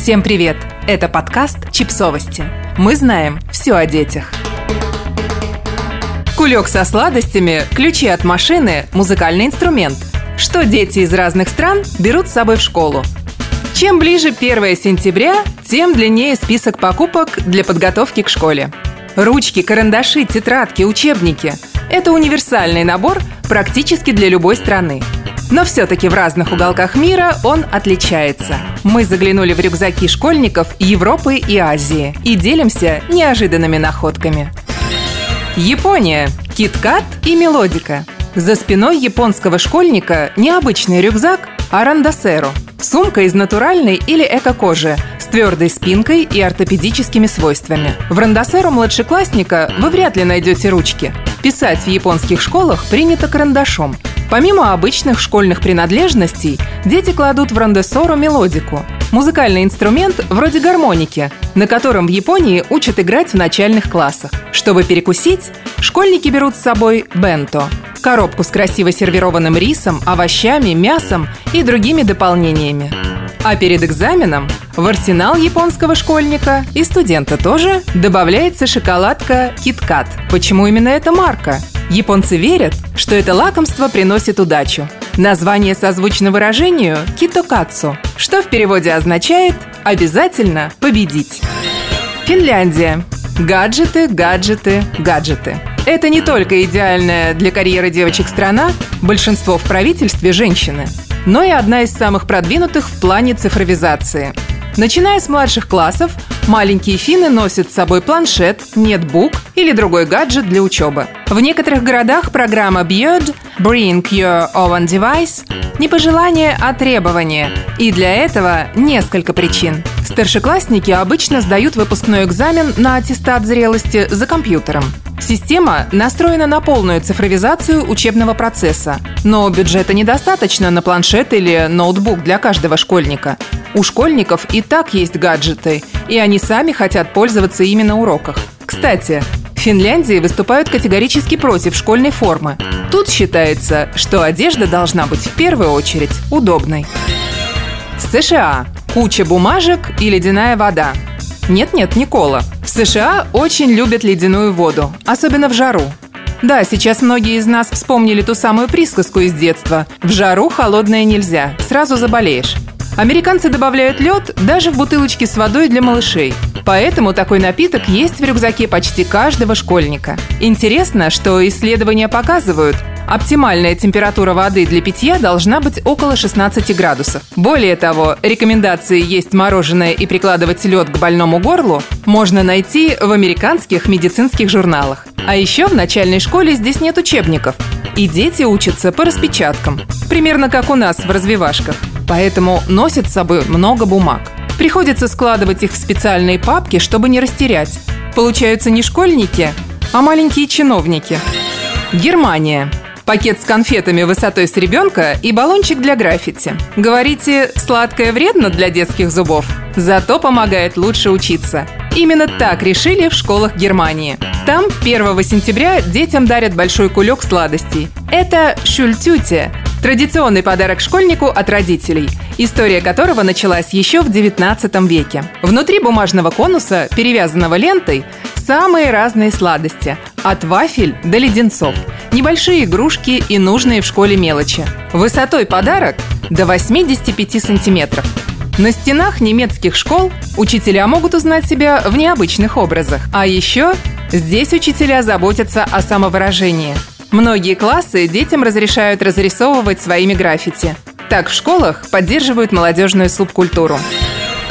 Всем привет! Это подкаст «Чипсовости». Мы знаем все о детях. Кулек со сладостями, ключи от машины, музыкальный инструмент. Что дети из разных стран берут с собой в школу? Чем ближе 1 сентября, тем длиннее список покупок для подготовки к школе. Ручки, карандаши, тетрадки, учебники – это универсальный набор практически для любой страны – но все-таки в разных уголках мира он отличается. Мы заглянули в рюкзаки школьников Европы и Азии и делимся неожиданными находками. Япония. Киткат и мелодика. За спиной японского школьника необычный рюкзак, а рандосеро. Сумка из натуральной или эко-кожи с твердой спинкой и ортопедическими свойствами. В рандосеру младшеклассника вы вряд ли найдете ручки. Писать в японских школах принято карандашом – Помимо обычных школьных принадлежностей, дети кладут в рандесору мелодику – музыкальный инструмент вроде гармоники, на котором в Японии учат играть в начальных классах. Чтобы перекусить, школьники берут с собой бенто – коробку с красиво сервированным рисом, овощами, мясом и другими дополнениями. А перед экзаменом в арсенал японского школьника и студента тоже добавляется шоколадка KitKat. Почему именно эта марка? Японцы верят, что это лакомство приносит удачу. Название созвучно выражению «китокацу», что в переводе означает «обязательно победить». Финляндия. Гаджеты, гаджеты, гаджеты. Это не только идеальная для карьеры девочек страна, большинство в правительстве – женщины, но и одна из самых продвинутых в плане цифровизации – Начиная с младших классов, маленькие финны носят с собой планшет, нетбук или другой гаджет для учебы. В некоторых городах программа Björd Bring Your Own Device не пожелание, а требование. И для этого несколько причин. Старшеклассники обычно сдают выпускной экзамен на аттестат зрелости за компьютером. Система настроена на полную цифровизацию учебного процесса, но бюджета недостаточно на планшет или ноутбук для каждого школьника. У школьников и так есть гаджеты, и они сами хотят пользоваться ими на уроках. Кстати, в Финляндии выступают категорически против школьной формы. Тут считается, что одежда должна быть в первую очередь удобной. США. Куча бумажек и ледяная вода. Нет-нет, Никола. В США очень любят ледяную воду, особенно в жару. Да, сейчас многие из нас вспомнили ту самую присказку из детства. В жару холодное нельзя, сразу заболеешь. Американцы добавляют лед даже в бутылочки с водой для малышей. Поэтому такой напиток есть в рюкзаке почти каждого школьника. Интересно, что исследования показывают, оптимальная температура воды для питья должна быть около 16 градусов. Более того, рекомендации есть мороженое и прикладывать лед к больному горлу можно найти в американских медицинских журналах. А еще в начальной школе здесь нет учебников, и дети учатся по распечаткам, примерно как у нас в развивашках поэтому носят с собой много бумаг. Приходится складывать их в специальные папки, чтобы не растерять. Получаются не школьники, а маленькие чиновники. Германия. Пакет с конфетами высотой с ребенка и баллончик для граффити. Говорите, сладкое вредно для детских зубов? Зато помогает лучше учиться. Именно так решили в школах Германии. Там 1 сентября детям дарят большой кулек сладостей. Это шультюте Традиционный подарок школьнику от родителей, история которого началась еще в 19 веке. Внутри бумажного конуса, перевязанного лентой, самые разные сладости, от вафель до леденцов, небольшие игрушки и нужные в школе мелочи. Высотой подарок до 85 сантиметров. На стенах немецких школ учителя могут узнать себя в необычных образах. А еще здесь учителя заботятся о самовыражении – Многие классы детям разрешают разрисовывать своими граффити. Так в школах поддерживают молодежную субкультуру.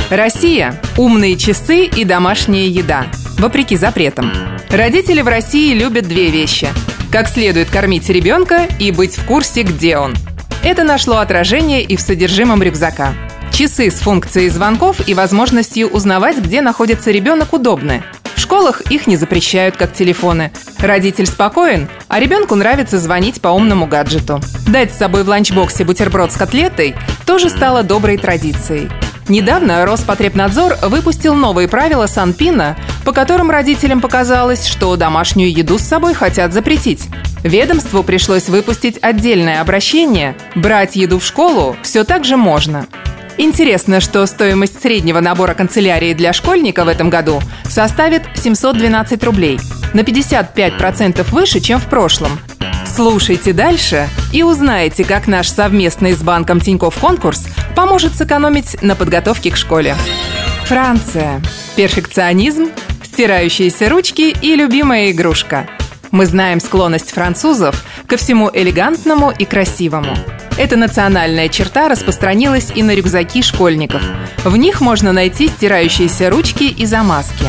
Россия. Умные часы и домашняя еда. Вопреки запретам. Родители в России любят две вещи. Как следует кормить ребенка и быть в курсе, где он. Это нашло отражение и в содержимом рюкзака. Часы с функцией звонков и возможностью узнавать, где находится ребенок, удобны школах их не запрещают, как телефоны. Родитель спокоен, а ребенку нравится звонить по умному гаджету. Дать с собой в ланчбоксе бутерброд с котлетой тоже стало доброй традицией. Недавно Роспотребнадзор выпустил новые правила Санпина, по которым родителям показалось, что домашнюю еду с собой хотят запретить. Ведомству пришлось выпустить отдельное обращение «Брать еду в школу все так же можно». Интересно, что стоимость среднего набора канцелярии для школьника в этом году составит 712 рублей, на 55% выше, чем в прошлом. Слушайте дальше и узнаете, как наш совместный с банком Тинькофф конкурс поможет сэкономить на подготовке к школе. Франция. Перфекционизм, стирающиеся ручки и любимая игрушка. Мы знаем склонность французов ко всему элегантному и красивому – эта национальная черта распространилась и на рюкзаки школьников. В них можно найти стирающиеся ручки и замазки.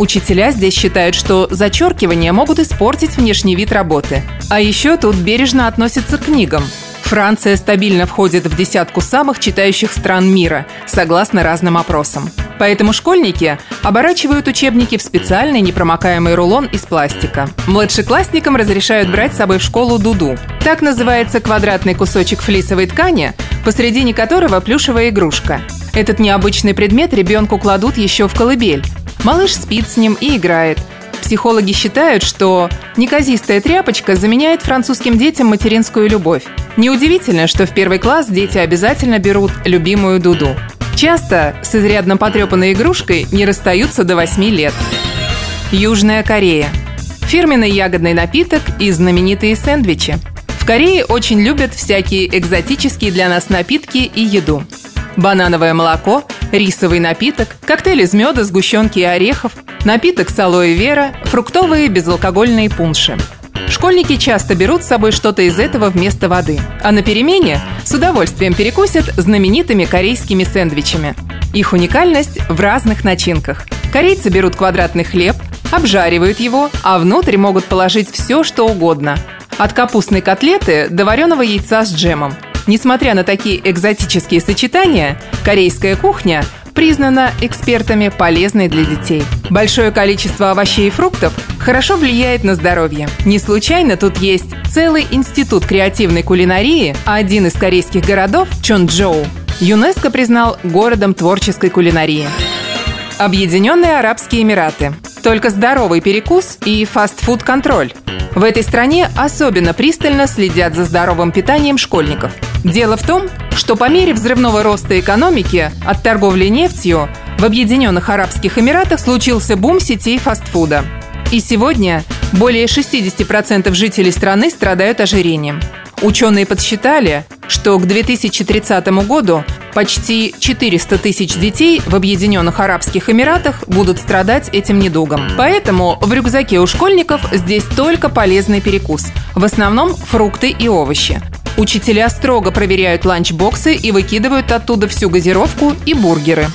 Учителя здесь считают, что зачеркивания могут испортить внешний вид работы. А еще тут бережно относятся к книгам. Франция стабильно входит в десятку самых читающих стран мира, согласно разным опросам. Поэтому школьники оборачивают учебники в специальный непромокаемый рулон из пластика. Младшеклассникам разрешают брать с собой в школу дуду. Так называется квадратный кусочек флисовой ткани, посредине которого плюшевая игрушка. Этот необычный предмет ребенку кладут еще в колыбель. Малыш спит с ним и играет. Психологи считают, что неказистая тряпочка заменяет французским детям материнскую любовь. Неудивительно, что в первый класс дети обязательно берут любимую дуду. Часто с изрядно потрепанной игрушкой не расстаются до 8 лет. Южная Корея. Фирменный ягодный напиток и знаменитые сэндвичи. В Корее очень любят всякие экзотические для нас напитки и еду. Банановое молоко, рисовый напиток, коктейль из меда, сгущенки и орехов, напиток с алоэ вера, фруктовые безалкогольные пунши – Школьники часто берут с собой что-то из этого вместо воды, а на перемене с удовольствием перекусят знаменитыми корейскими сэндвичами. Их уникальность в разных начинках. Корейцы берут квадратный хлеб, обжаривают его, а внутрь могут положить все, что угодно. От капустной котлеты до вареного яйца с джемом. Несмотря на такие экзотические сочетания, корейская кухня признана экспертами полезной для детей. Большое количество овощей и фруктов хорошо влияет на здоровье. Не случайно тут есть целый институт креативной кулинарии, а один из корейских городов, Чончжоу, ЮНЕСКО признал городом творческой кулинарии. Объединенные Арабские Эмираты. Только здоровый перекус и фастфуд-контроль. В этой стране особенно пристально следят за здоровым питанием школьников. Дело в том, что по мере взрывного роста экономики от торговли нефтью в Объединенных Арабских Эмиратах случился бум сетей фастфуда. И сегодня более 60% жителей страны страдают ожирением. Ученые подсчитали, что к 2030 году почти 400 тысяч детей в Объединенных Арабских Эмиратах будут страдать этим недугом. Поэтому в рюкзаке у школьников здесь только полезный перекус. В основном фрукты и овощи. Учителя строго проверяют ланчбоксы и выкидывают оттуда всю газировку и бургеры.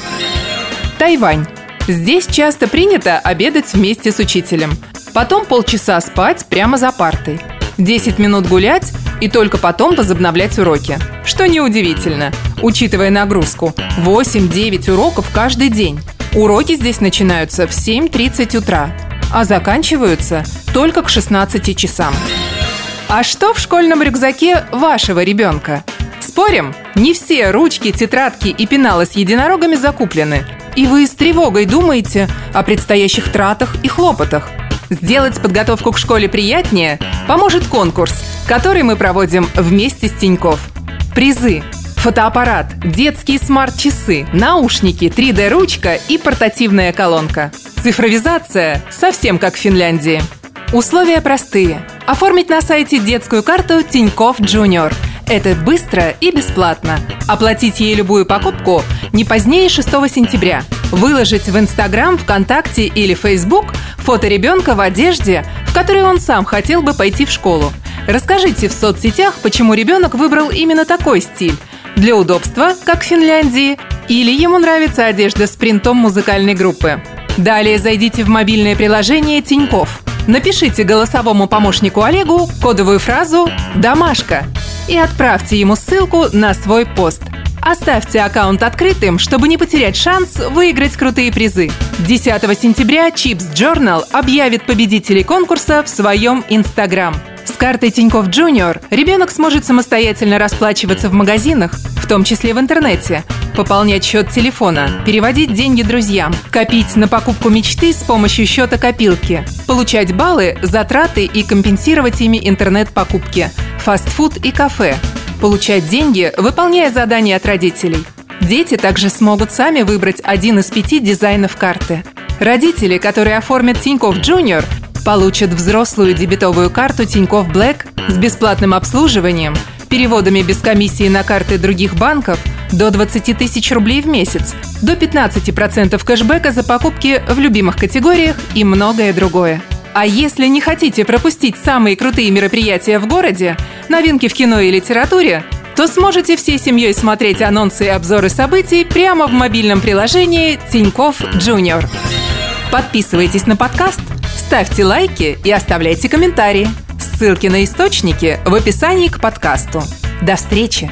Тайвань. Здесь часто принято обедать вместе с учителем. Потом полчаса спать прямо за партой. 10 минут гулять и только потом возобновлять уроки. Что неудивительно, учитывая нагрузку. 8-9 уроков каждый день. Уроки здесь начинаются в 7.30 утра, а заканчиваются только к 16 часам. А что в школьном рюкзаке вашего ребенка? Спорим, не все ручки, тетрадки и пеналы с единорогами закуплены. И вы с тревогой думаете о предстоящих тратах и хлопотах. Сделать подготовку к школе приятнее поможет конкурс, который мы проводим вместе с Тиньков. Призы фотоаппарат, детские смарт-часы, наушники, 3D-ручка и портативная колонка. Цифровизация совсем как в Финляндии. Условия простые. Оформить на сайте детскую карту Тиньков Джуниор. Это быстро и бесплатно. Оплатить ей любую покупку не позднее 6 сентября. Выложить в Инстаграм, ВКонтакте или Фейсбук фото ребенка в одежде, в которой он сам хотел бы пойти в школу. Расскажите в соцсетях, почему ребенок выбрал именно такой стиль. Для удобства, как в Финляндии, или ему нравится одежда с принтом музыкальной группы. Далее зайдите в мобильное приложение Тиньков – Напишите голосовому помощнику Олегу кодовую фразу «Домашка» и отправьте ему ссылку на свой пост. Оставьте аккаунт открытым, чтобы не потерять шанс выиграть крутые призы. 10 сентября Chips Journal объявит победителей конкурса в своем Инстаграм. С картой Тинькофф Junior ребенок сможет самостоятельно расплачиваться в магазинах, в том числе в интернете, пополнять счет телефона, переводить деньги друзьям, копить на покупку мечты с помощью счета копилки, получать баллы, затраты и компенсировать ими интернет-покупки, фастфуд и кафе, получать деньги, выполняя задания от родителей. Дети также смогут сами выбрать один из пяти дизайнов карты. Родители, которые оформят Тинькофф Junior, получат взрослую дебетовую карту Тинькофф Black с бесплатным обслуживанием, переводами без комиссии на карты других банков до 20 тысяч рублей в месяц, до 15% кэшбэка за покупки в любимых категориях и многое другое. А если не хотите пропустить самые крутые мероприятия в городе, новинки в кино и литературе, то сможете всей семьей смотреть анонсы и обзоры событий прямо в мобильном приложении Тиньков Junior. Подписывайтесь на подкаст, ставьте лайки и оставляйте комментарии. Ссылки на источники в описании к подкасту. До встречи!